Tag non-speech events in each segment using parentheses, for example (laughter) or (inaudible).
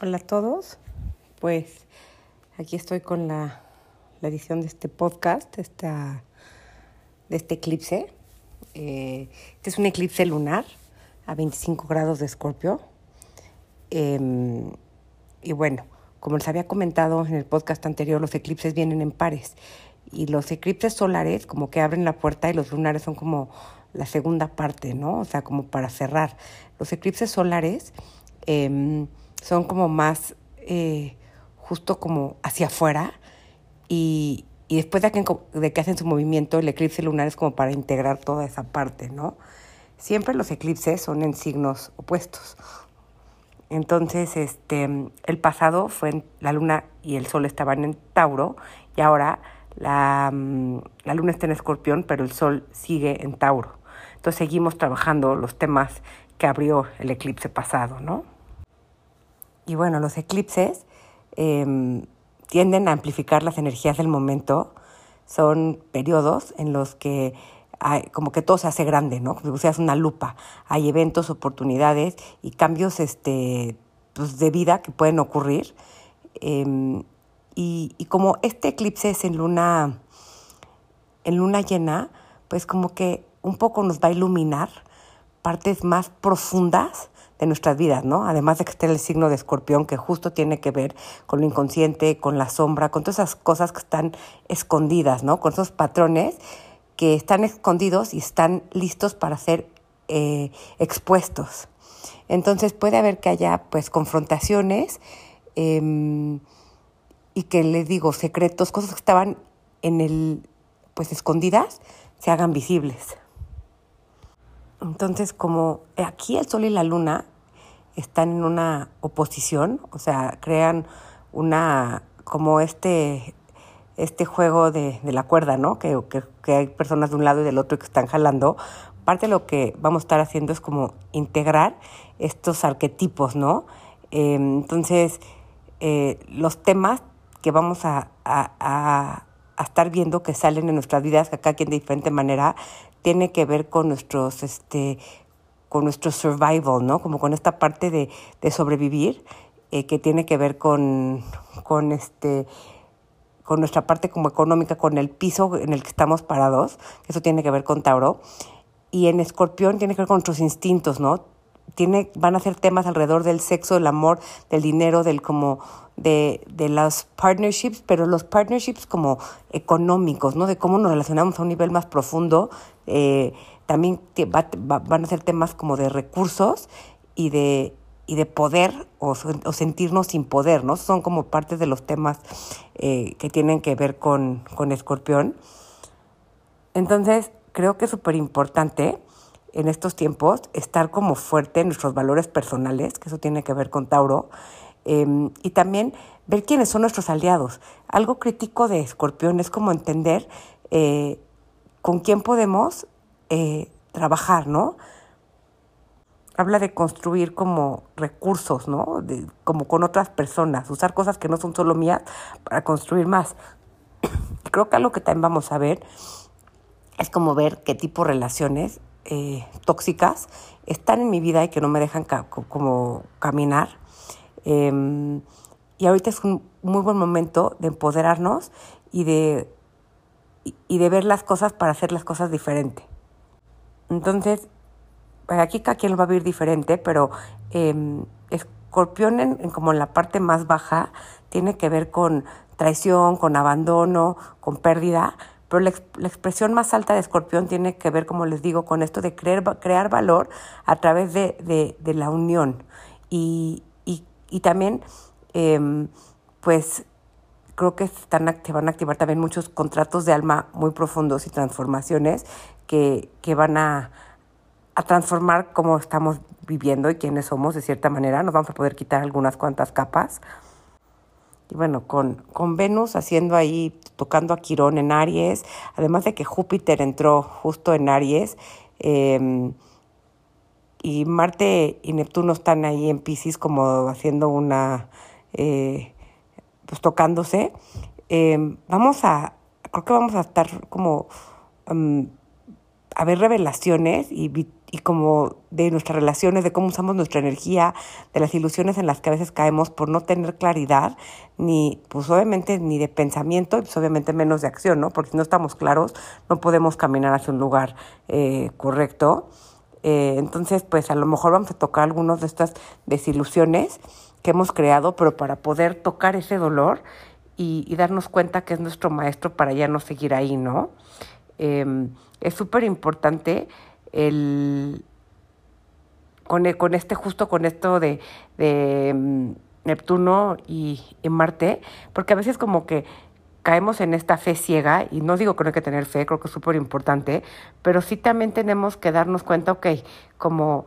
Hola a todos. Pues aquí estoy con la, edición de este podcast, esta, de este eclipse. Eh, este es un eclipse lunar a 25 grados de Escorpio. Eh, y bueno, como les había comentado en el podcast anterior, los eclipses vienen en pares. Y los eclipses solares como que abren la puerta y los lunares son como la segunda parte, ¿no? O sea, como para cerrar. Los eclipses solares... Eh, son como más eh, justo como hacia afuera y, y después de que, de que hacen su movimiento, el eclipse lunar es como para integrar toda esa parte, ¿no? Siempre los eclipses son en signos opuestos. Entonces, este, el pasado fue la luna y el sol estaban en Tauro y ahora la, la luna está en Escorpión, pero el sol sigue en Tauro. Entonces seguimos trabajando los temas que abrió el eclipse pasado, ¿no? Y bueno, los eclipses eh, tienden a amplificar las energías del momento. Son periodos en los que hay, como que todo se hace grande, ¿no? Como si seas una lupa. Hay eventos, oportunidades y cambios este, pues, de vida que pueden ocurrir. Eh, y, y, como este eclipse es en luna, en luna llena, pues como que un poco nos va a iluminar partes más profundas de nuestras vidas, ¿no? Además de que esté el signo de escorpión, que justo tiene que ver con lo inconsciente, con la sombra, con todas esas cosas que están escondidas, ¿no? Con esos patrones que están escondidos y están listos para ser eh, expuestos. Entonces puede haber que haya pues confrontaciones eh, y que les digo, secretos, cosas que estaban en el, pues escondidas, se hagan visibles. Entonces, como aquí el Sol y la Luna están en una oposición, o sea, crean una, como este, este juego de, de la cuerda, ¿no? Que, que, hay personas de un lado y del otro que están jalando. Parte de lo que vamos a estar haciendo es como integrar estos arquetipos, ¿no? Eh, entonces, eh, los temas que vamos a, a, a, a, estar viendo que salen en nuestras vidas, que acá quien de diferente manera, tiene que ver con nuestros, este, con nuestro survival, ¿no? Como con esta parte de, de sobrevivir, eh, que tiene que ver con, con este con nuestra parte como económica, con el piso en el que estamos parados, eso tiene que ver con Tauro. Y en Escorpión tiene que ver con nuestros instintos, ¿no? Tiene, van a ser temas alrededor del sexo, del amor, del dinero, del como de, de los partnerships, pero los partnerships como económicos, ¿no? De cómo nos relacionamos a un nivel más profundo. Eh, también va, va, van a ser temas como de recursos y de, y de poder o, o, sentirnos sin poder, ¿no? Son como partes de los temas eh, que tienen que ver con, con Escorpión. Entonces, creo que es súper importante en estos tiempos estar como fuerte en nuestros valores personales, que eso tiene que ver con Tauro, eh, y también ver quiénes son nuestros aliados. Algo crítico de Escorpión es como entender eh, con quién podemos eh, trabajar, ¿no? Habla de construir como recursos, ¿no? De, como con otras personas, usar cosas que no son solo mías para construir más. (clears throat) Creo que algo que también vamos a ver es como ver qué tipo de relaciones eh, tóxicas están en mi vida y que no me dejan como caminar. Eh, y ahorita es un muy buen momento de empoderarnos y de, y, de ver las cosas para hacer las cosas diferente. Entonces, aquí cada quien lo va a vivir diferente, pero eh, escorpión en, como en la parte más baja tiene que ver con traición, con abandono, con pérdida, pero la, la, expresión más alta de escorpión tiene que ver, como les digo, con esto de creer, crear valor a través de, de, de la unión. Y, y, y también, eh, pues, creo que están, se van a activar también muchos contratos de alma muy profundos y transformaciones que, que van a, a transformar cómo estamos viviendo y quiénes somos de cierta manera. Nos vamos a poder quitar algunas cuantas capas. Y bueno, con, con Venus haciendo ahí, tocando a Quirón en Aries, además de que Júpiter entró justo en Aries, eh, y Marte y Neptuno están ahí en Pisces como haciendo una, eh, pues tocándose, eh, vamos a, creo que vamos a estar como, um, a ver revelaciones y y como de nuestras relaciones, de cómo usamos nuestra energía, de las ilusiones en las que a veces caemos por no tener claridad, ni, pues obviamente, ni de pensamiento, pues obviamente menos de acción, ¿no? Porque si no estamos claros, no podemos caminar hacia un lugar eh, correcto. Eh, entonces, pues a lo mejor vamos a tocar algunas de estas desilusiones que hemos creado, pero para poder tocar ese dolor y, y darnos cuenta que es nuestro maestro para ya no seguir ahí, ¿no? Em, es súper importante el con, e, con, este justo con esto de, de mm, Neptuno y, y, Marte, porque a veces como que caemos en esta fe ciega, y no digo que no hay que tener fe, creo que es súper importante, pero sí también tenemos que darnos cuenta, ok, como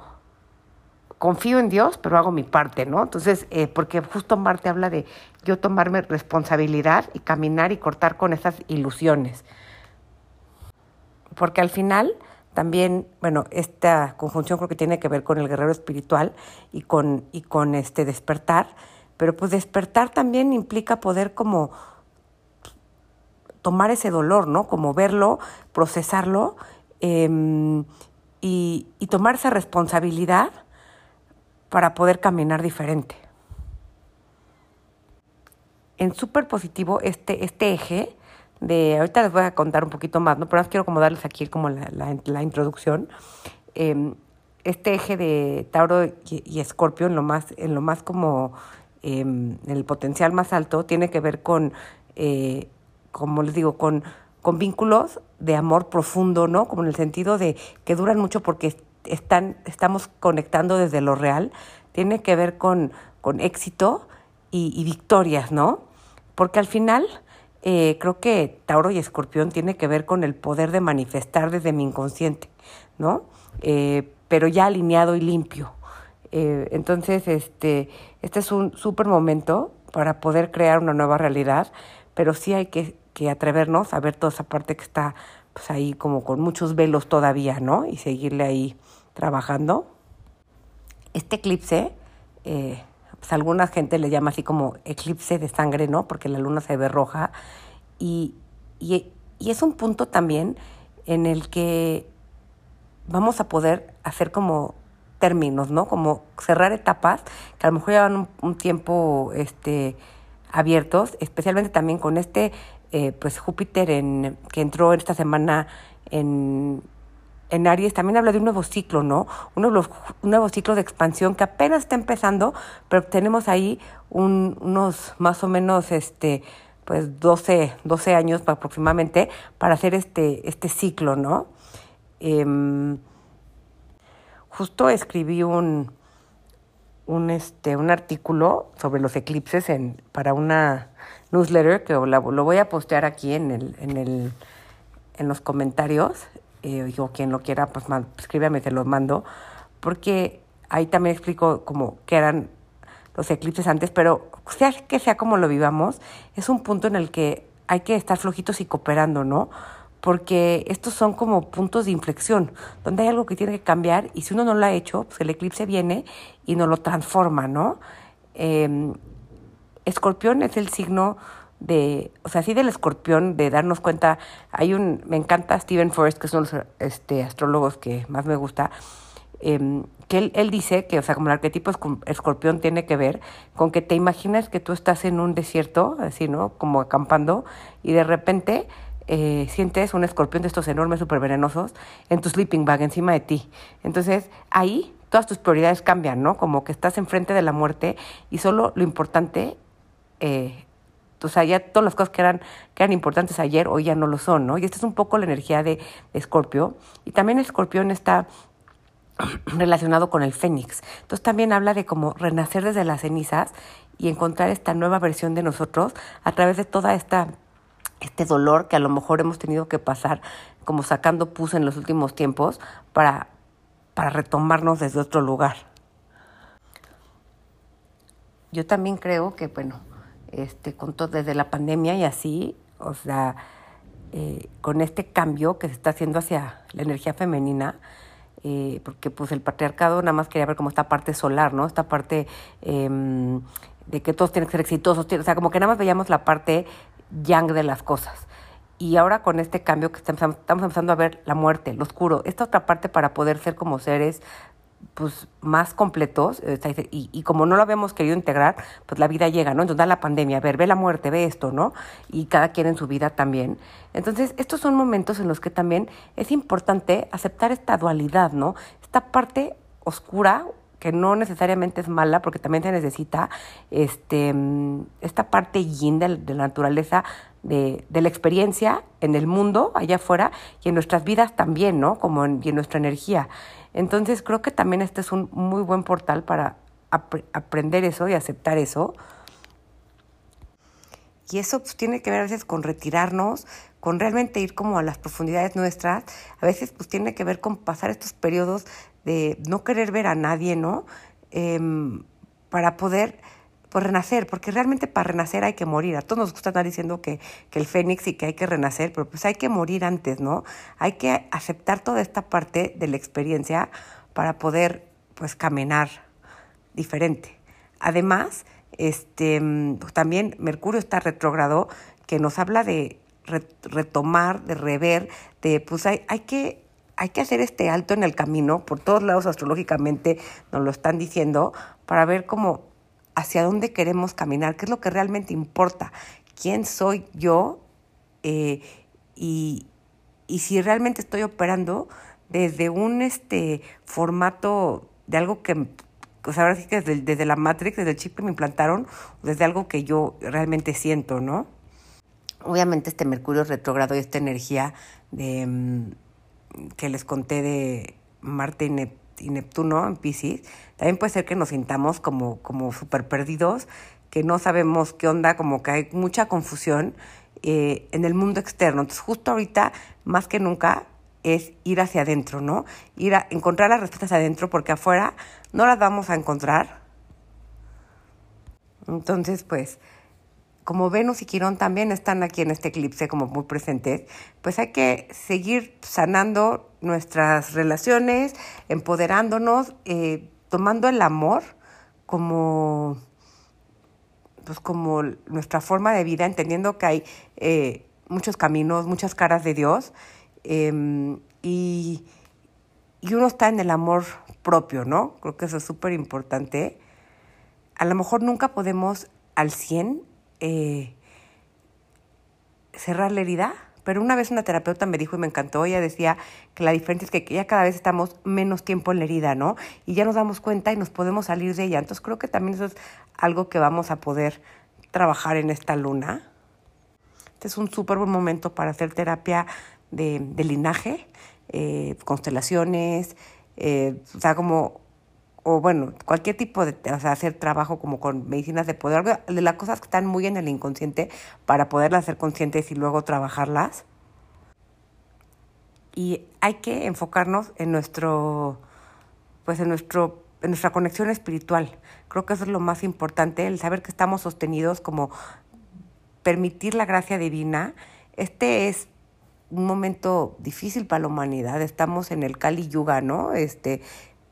confío en Dios, pero hago mi parte, ¿no? Entonces, eh, porque justo Marte habla de yo tomarme responsabilidad y caminar y cortar con esas ilusiones. Porque al final también, bueno, esta conjunción creo que tiene que ver con el guerrero espiritual y con, y con este despertar, pero pues despertar también implica poder como tomar ese dolor, ¿no? Como verlo, procesarlo eh, y, y tomar esa responsabilidad para poder caminar diferente. En súper positivo, este, este eje de, ahorita les voy a contar un poquito más, ¿no? pero quiero como darles aquí como la, la, la introducción. Eh, este eje de Tauro y, Escorpio en lo más, en lo más como eh, en el potencial más alto, tiene que ver con, eh, como les digo, con, con vínculos de amor profundo, ¿no? Como en el sentido de que duran mucho porque están, estamos conectando desde lo real, tiene que ver con, con éxito y, y victorias, ¿no? Porque al final eh, creo que Tauro y Escorpión tiene que ver con el poder de manifestar desde mi inconsciente, ¿no? Eh, pero ya alineado y limpio. Eh, entonces, este, este es un súper momento para poder crear una nueva realidad, pero sí hay que, que atrevernos a ver toda esa parte que está pues ahí como con muchos velos todavía, ¿no? Y seguirle ahí trabajando. Este eclipse, eh, pues alguna gente le llama así como eclipse de sangre, ¿no? Porque la luna se ve roja. Y, y, y es un punto también en el que vamos a poder hacer como términos, ¿no? Como cerrar etapas que a lo mejor llevan un, tiempo este, abiertos, especialmente también con este, eh, pues Júpiter en, que entró esta semana en, en Aries también habla de un nuevo ciclo, ¿no? Un nuevo, un nuevo ciclo de expansión que apenas está empezando, pero tenemos ahí un, unos más o menos, este, pues 12, 12 años aproximadamente para hacer este, este ciclo, ¿no? Eh, justo escribí un, un, este, un artículo sobre los eclipses en, para una newsletter que lo, lo voy a postear aquí en, el, en, el, en los comentarios eh, o quien lo quiera, pues man, escríbame, te lo mando, porque ahí también explico como que eran los eclipses antes, pero sea que sea como lo vivamos, es un punto en el que hay que estar flojitos y cooperando, ¿no? Porque estos son como puntos de inflexión, donde hay algo que tiene que cambiar y si uno no lo ha hecho, pues el eclipse viene y nos lo transforma, ¿no? Eh, Escorpión es el signo de, o sea, así del escorpión, de darnos cuenta, hay un, me encanta Stephen Forrest, que es uno de los este, astrólogos que más me gusta, eh, que él, él dice que, o sea, como el arquetipo escorpión tiene que ver con que te imaginas que tú estás en un desierto, así, ¿no? Como acampando, y de repente eh, sientes un escorpión de estos enormes, súper venenosos, en tu sleeping bag, encima de ti. Entonces, ahí todas tus prioridades cambian, ¿no? Como que estás enfrente de la muerte y solo lo importante eh, o sea, ya todas las cosas que eran, que eran importantes ayer hoy ya no lo son, ¿no? Y esta es un poco la energía de Escorpio. Y también Escorpión está (clears throat) relacionado con el Fénix. Entonces también habla de cómo renacer desde las cenizas y encontrar esta nueva versión de nosotros a través de toda esta este dolor que a lo mejor hemos tenido que pasar como sacando pus en los últimos tiempos para, para retomarnos desde otro lugar. Yo también creo que, bueno, este, con todo desde la pandemia y así, o sea, eh, con este cambio que se está haciendo hacia la energía femenina, eh, porque pues el patriarcado nada más quería ver como esta parte solar, ¿no? Esta parte eh, de que todos tienen que ser exitosos, o sea, como que nada más veíamos la parte yang de las cosas. y ahora con este cambio que estamos, estamos empezando a ver la muerte, lo oscuro, esta otra parte para poder ser como seres pues más completos y, y, como no lo habíamos querido integrar, pues la vida llega, ¿no? Entonces da la pandemia, a ver, ve la muerte, ve esto, ¿no? Y cada quien en su vida también. Entonces, estos son momentos en los que también es importante aceptar esta dualidad, ¿no? Esta parte oscura que no necesariamente es mala, porque también se necesita este, esta parte yin de, la naturaleza, de, de, la experiencia en el mundo, allá afuera, y en nuestras vidas también, ¿no? Como y en nuestra energía. Entonces creo que también este es un muy buen portal para ap aprender eso y aceptar eso. Y eso pues, tiene que ver a veces con retirarnos, con realmente ir como a las profundidades nuestras. A veces pues tiene que ver con pasar estos periodos de no querer ver a nadie, ¿no? Eh, para poder pues, renacer, porque realmente para renacer hay que morir. A todos nos gusta estar diciendo que, que el fénix y que hay que renacer, pero pues hay que morir antes, ¿no? Hay que aceptar toda esta parte de la experiencia para poder pues caminar diferente. Además, este, pues, también Mercurio está retrógrado, que nos habla de retomar, de rever, de pues hay, hay que hay que hacer este alto en el camino, por todos lados astrológicamente nos lo están diciendo, para ver cómo hacia dónde queremos caminar, qué es lo que realmente importa, quién soy yo eh, y, y, si realmente estoy operando desde un este formato de algo que, o sea, ahora sí que desde, desde la Matrix, desde el chip que me implantaron, desde algo que yo realmente siento, ¿no? Obviamente este Mercurio retrógrado y esta energía de... Mm, que les conté de Marte y, Neptuno en Pisces, también puede ser que nos sintamos como, como súper perdidos, que no sabemos qué onda, como que hay mucha confusión eh, en el mundo externo. Entonces, justo ahorita, más que nunca, es ir hacia adentro, ¿no? Ir a encontrar las respuestas adentro, porque afuera no las vamos a encontrar. Entonces, pues, como Venus y Quirón también están aquí en este eclipse como muy presentes, pues hay que seguir sanando nuestras relaciones, empoderándonos, eh, tomando el amor como, pues como nuestra forma de vida, entendiendo que hay eh, muchos caminos, muchas caras de Dios, em, y, y uno está en el amor propio, ¿no? Creo que eso es súper importante. A lo mejor nunca podemos al 100 eh, cerrar la herida. Pero una vez una terapeuta me dijo y me encantó, ella decía que la diferencia es que ya cada vez estamos menos tiempo en la herida, ¿no? Y ya nos damos cuenta y nos podemos salir de ella. Entonces creo que también eso es algo que vamos a poder trabajar en esta luna. Este es un súper buen momento para hacer terapia de, linaje, eh, constelaciones, eh, o sea, como o bueno, cualquier tipo de, hacer trabajo como con medicinas de poder, de las cosas que están muy en el inconsciente para poderlas hacer conscientes y luego trabajarlas. Y hay que enfocarnos en nuestro, pues en nuestro, en nuestra conexión espiritual. Creo que eso es lo más importante, el saber que estamos sostenidos como permitir la gracia divina. Este es un momento difícil para la humanidad. Estamos en el Kali Yuga, ¿no? Este,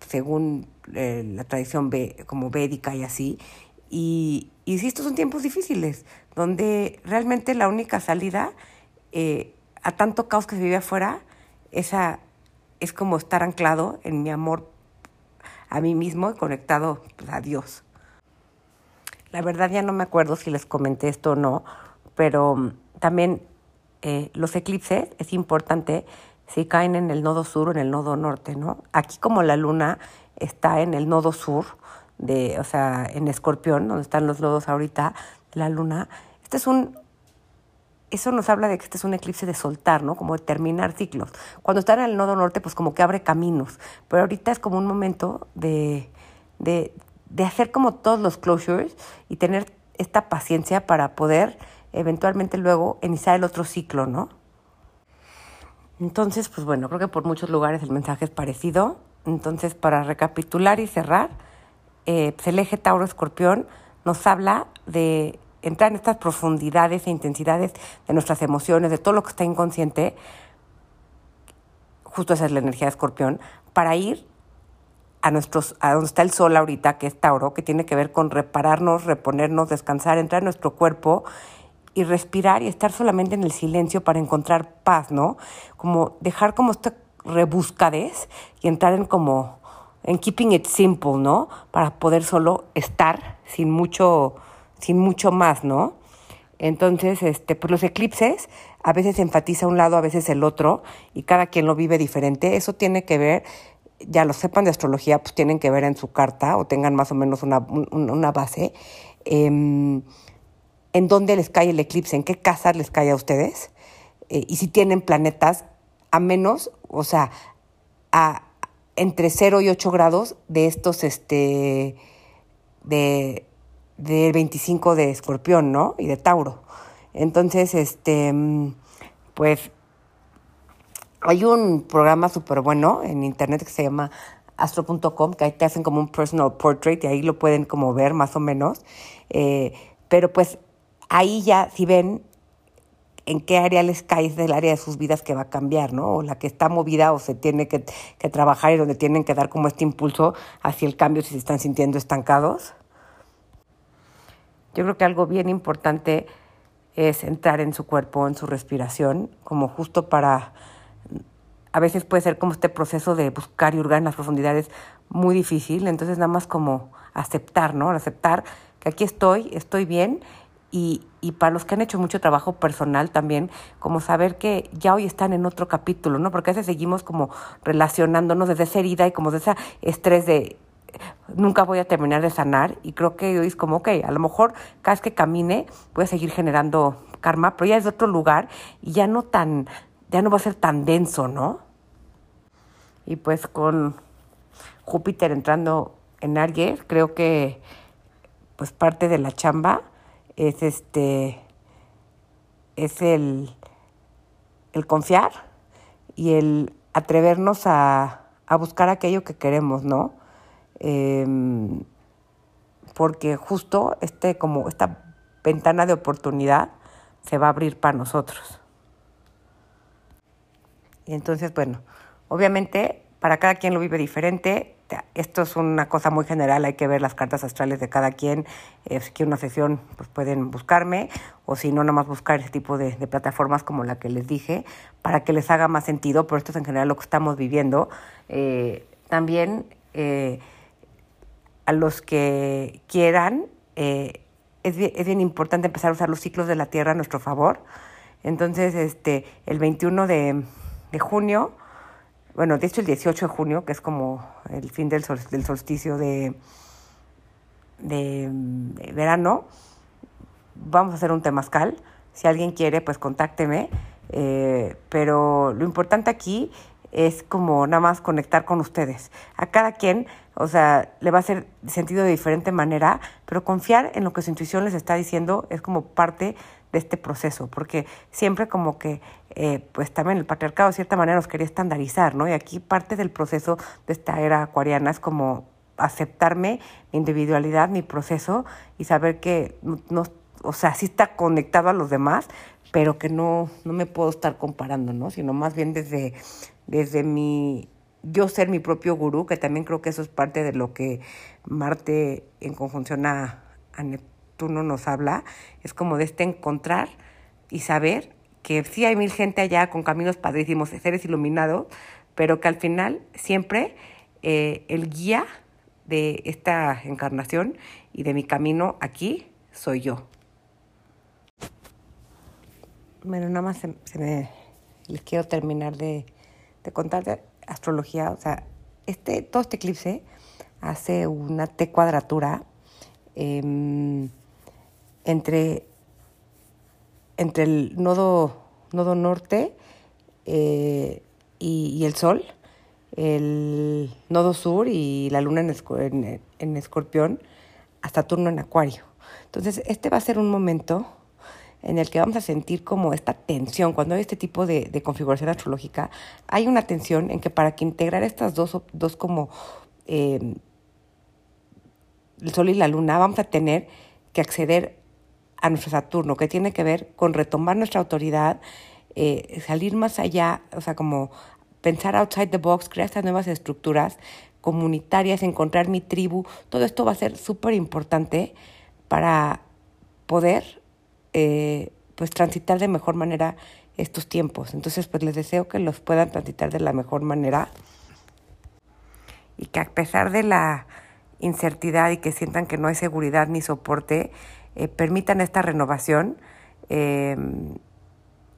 según eh, la tradición como védica y así. Y, y estos son tiempos difíciles, donde realmente la única salida eh, a tanto caos que se vive afuera, esa es como estar anclado en mi amor a mí mismo y conectado pues, a Dios. La verdad ya no me acuerdo si les comenté esto o no, pero mm, también eh, los eclipses es importante si caen en el nodo sur o en el nodo norte, ¿no? Aquí como la luna está en el nodo sur, de, o sea, en Escorpión, donde están los nodos ahorita la luna, este es un, eso nos habla de que este es un eclipse de soltar, ¿no? Como de terminar ciclos. Cuando está en el nodo norte, pues como que abre caminos, pero ahorita es como un momento de, de, de hacer como todos los closures y tener esta paciencia para poder eventualmente luego iniciar el otro ciclo, ¿no? Entonces, pues bueno, creo que por muchos lugares el mensaje es parecido. Entonces, para recapitular y cerrar, eh, pues el eje Tauro-Escorpión nos habla de entrar en estas profundidades e intensidades de nuestras emociones, de todo lo que está inconsciente, justo esa es la energía de Escorpión, para ir a, nuestros, a donde está el sol ahorita, que es Tauro, que tiene que ver con repararnos, reponernos, descansar, entrar en nuestro cuerpo y respirar y estar solamente en el silencio para encontrar paz, ¿no? Como dejar como esta rebuscadez y entrar en como en keeping it simple, ¿no? Para poder solo estar sin mucho sin mucho más, ¿no? Entonces, este, pues los eclipses a veces enfatiza un lado, a veces el otro, y cada quien lo vive diferente. Eso tiene que ver, ya lo sepan de astrología, pues tienen que ver en su carta o tengan más o menos una, una base. Em, en dónde les cae el eclipse, en qué casas les cae a ustedes, eh, y si tienen planetas a menos, o sea, a entre 0 y 8 grados de estos, este, de, de 25 de escorpión, ¿no? Y de Tauro. Entonces, este, pues, hay un programa súper bueno en internet que se llama astro.com, que ahí te hacen como un personal portrait y ahí lo pueden como ver más o menos. Eh, pero pues ahí ya, si ven en qué área les cae del área de sus vidas que va a cambiar, ¿no? O la que está movida o se tiene que, trabajar y donde tienen que dar como este impulso hacia el cambio si se están sintiendo estancados. Yo creo que algo bien importante es entrar en su cuerpo, en su respiración, como justo para, a veces puede ser como este proceso de buscar y hurgar en las profundidades muy difícil, entonces nada más como aceptar, ¿no? Aceptar que aquí estoy, estoy bien y, y, para los que han hecho mucho trabajo personal también, como saber que ya hoy están en otro capítulo, ¿no? Porque a veces seguimos como relacionándonos desde esa herida y como de ese estrés de nunca voy a terminar de sanar y creo que hoy es como, ok, a lo mejor cada vez que camine voy a seguir generando karma, pero ya es de otro lugar y ya no tan, ya no va a ser tan denso, ¿no? Y pues con Júpiter entrando en Aries, creo que pues parte de la chamba es este es el, el confiar y el atrevernos a, a, buscar aquello que queremos, ¿no? Em, porque justo este, como esta ventana de oportunidad se va a abrir para nosotros. Y entonces, bueno, obviamente para cada quien lo vive diferente, esto es una cosa muy general, hay que ver las cartas astrales de cada quien. Eh, si quieren una sesión, pues pueden buscarme, o si no, nomás buscar ese tipo de, plataformas como la que les dije, para que les haga más sentido, pero esto es en general lo que estamos viviendo. Eh, también eh, a los que quieran, es bien, es, importante empezar a usar los ciclos de la Tierra a nuestro favor. Entonces, este, el 21 de, de junio bueno, de hecho el 18 de junio, que es como el fin del, del solsticio de, de, verano, vamos a hacer un temazcal. Si alguien quiere, pues contácteme. Eh, pero lo importante aquí es como nada más conectar con ustedes. A cada quien, o sea, le va a hacer sentido de diferente manera, pero confiar en lo que su intuición les está diciendo es como parte de este proceso, porque siempre como que, eh, pues también el patriarcado de cierta manera nos quería estandarizar, ¿no? Y aquí parte del proceso de esta era acuariana es como aceptarme mi individualidad, mi proceso y saber que no, o sea, sí está conectado a los demás, pero que no, no me puedo estar comparando, ¿no? Sino más bien desde, desde mi, yo ser mi propio gurú, que también creo que eso es parte de lo que Marte en conjunción a, a no nos habla, es como de este encontrar y saber que sí hay mil gente allá con caminos padrísimos, seres iluminados, pero que al final siempre eh, el guía de esta encarnación y de mi camino aquí soy yo. Bueno, nada más se, me, les quiero terminar de, de contar de astrología. O sea, este, todo este eclipse hace una T cuadratura. Eh, entre, entre el nodo, nodo norte eh, y, el sol, el nodo sur y la luna en, escorpión, hasta turno en acuario. Entonces, este va a ser un momento en el que vamos a sentir como esta tensión. Cuando hay este tipo de, configuración astrológica, hay una tensión en que para que integrar estas dos, dos como eh, el sol y la luna, vamos a tener que acceder a nuestro Saturno, que tiene que ver con retomar nuestra autoridad, eh, salir más allá, o sea, como pensar outside the box, crear estas nuevas estructuras comunitarias, encontrar mi tribu, todo esto va a ser súper importante para poder eh, pues transitar de mejor manera estos tiempos. Entonces, pues les deseo que los puedan transitar de la mejor manera y que a pesar de la incertidad y que sientan que no hay seguridad ni soporte, eh, permitan esta renovación. Eh,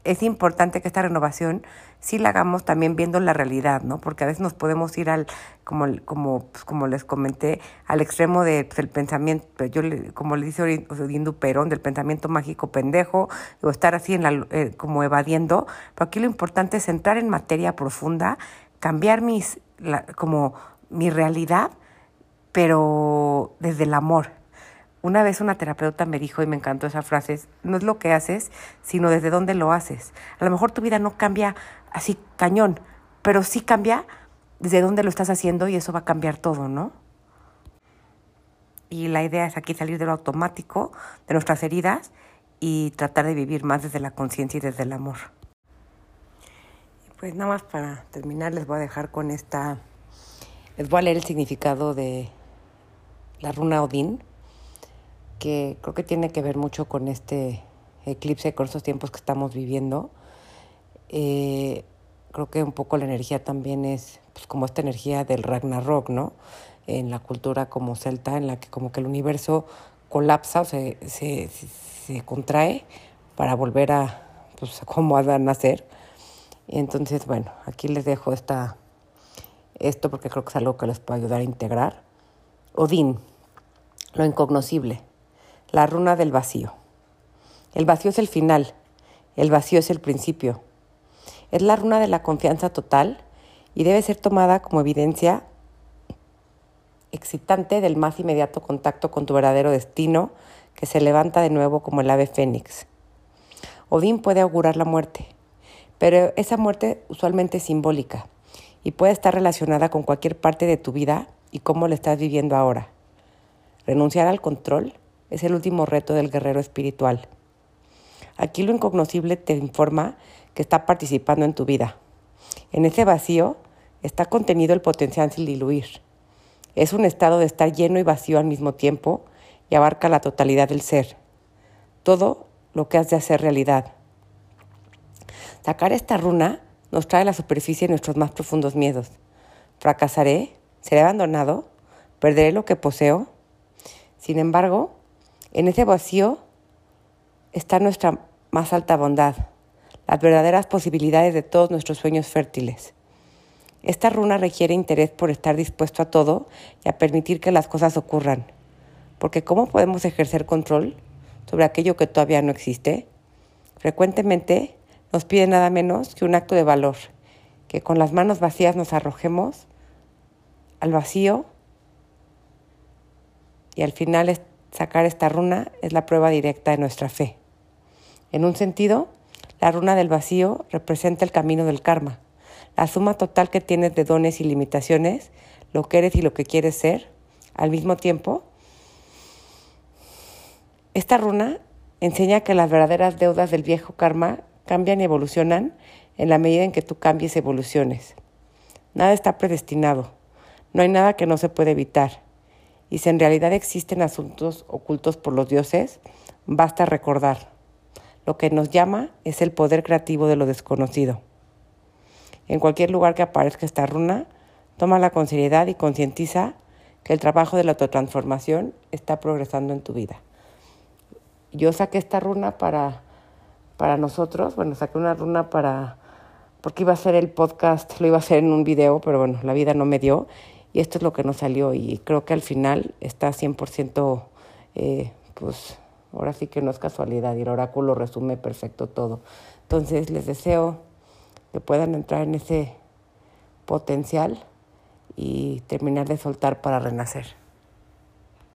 es importante que esta renovación sí la hagamos también viendo la realidad, ¿no? Porque a veces nos podemos ir al, como, como, pues, como les comenté, al extremo del de, pensamiento, yo como le dice Odindu Perón, del pensamiento mágico pendejo, o estar así en la, eh, como evadiendo. Pero aquí lo importante es entrar en materia profunda, cambiar mis, la, como mi realidad, pero desde el amor, una vez una terapeuta me dijo, y me encantó esa frase, no es lo que haces, sino desde dónde lo haces. A lo mejor tu vida no cambia así cañón, pero sí cambia desde dónde lo estás haciendo y eso va a cambiar todo, ¿no? Y la idea es aquí salir de lo automático, de nuestras heridas y tratar de vivir más desde la conciencia y desde el amor. Pues nada más para terminar les voy a dejar con esta, les voy a leer el significado de la runa Odín que creo que tiene que ver mucho con este eclipse, con estos tiempos que estamos viviendo. Eh, creo que un poco la energía también es pues, como esta energía del Ragnarok, ¿no? En la cultura como celta, en la que como que el universo colapsa o se, se, se contrae para volver a, pues, como a nacer. entonces, bueno, aquí les dejo esta, esto porque creo que es algo que les puede ayudar a integrar. Odín, lo incognoscible la runa del vacío. El vacío es el final, el vacío es el principio. Es la runa de la confianza total y debe ser tomada como evidencia excitante del más inmediato contacto con tu verdadero destino que se levanta de nuevo como el ave fénix. Odín puede augurar la muerte, pero esa muerte usualmente es simbólica y puede estar relacionada con cualquier parte de tu vida y cómo la estás viviendo ahora. Renunciar al control es el último reto del guerrero espiritual. Aquí lo incognoscible te informa que está participando en tu vida. En ese vacío está contenido el potencial sin diluir. Es un estado de estar lleno y vacío al mismo tiempo y abarca la totalidad del ser. Todo lo que has de hacer realidad. Sacar esta runa nos trae a la superficie nuestros más profundos miedos. ¿Fracasaré? ¿Seré abandonado? ¿Perderé lo que poseo? Sin embargo, en ese vacío está nuestra más alta bondad, las verdaderas posibilidades de todos nuestros sueños fértiles. Esta runa requiere interés por estar dispuesto a todo y a permitir que las cosas ocurran. Porque ¿cómo podemos ejercer control sobre aquello que todavía no existe? Frecuentemente nos pide nada menos que un acto de valor, que con las manos vacías nos arrojemos al vacío y al final Sacar esta runa es la prueba directa de nuestra fe. En un sentido, la runa del vacío representa el camino del karma, la suma total que tienes de dones y limitaciones, lo que eres y lo que quieres ser, al mismo tiempo. Esta runa enseña que las verdaderas deudas del viejo karma cambian y evolucionan en la medida en que tú cambies y evoluciones. Nada está predestinado, no hay nada que no se puede evitar y si en realidad existen asuntos ocultos por los dioses, basta recordar. Lo que nos llama es el poder creativo de lo desconocido. En cualquier lugar que aparezca esta runa, tómala con seriedad y concientiza que el trabajo de la autotransformación está progresando en tu vida. Yo saqué esta runa para, para nosotros, bueno, saqué una runa para, porque iba a ser el podcast, lo iba a hacer en un video, pero bueno, la vida no me dio y esto es lo que nos salió y creo que al final está 100%, eh, pues ahora sí que no es casualidad y el oráculo resume perfecto todo. Entonces les deseo que puedan entrar en ese potencial y terminar de soltar para renacer.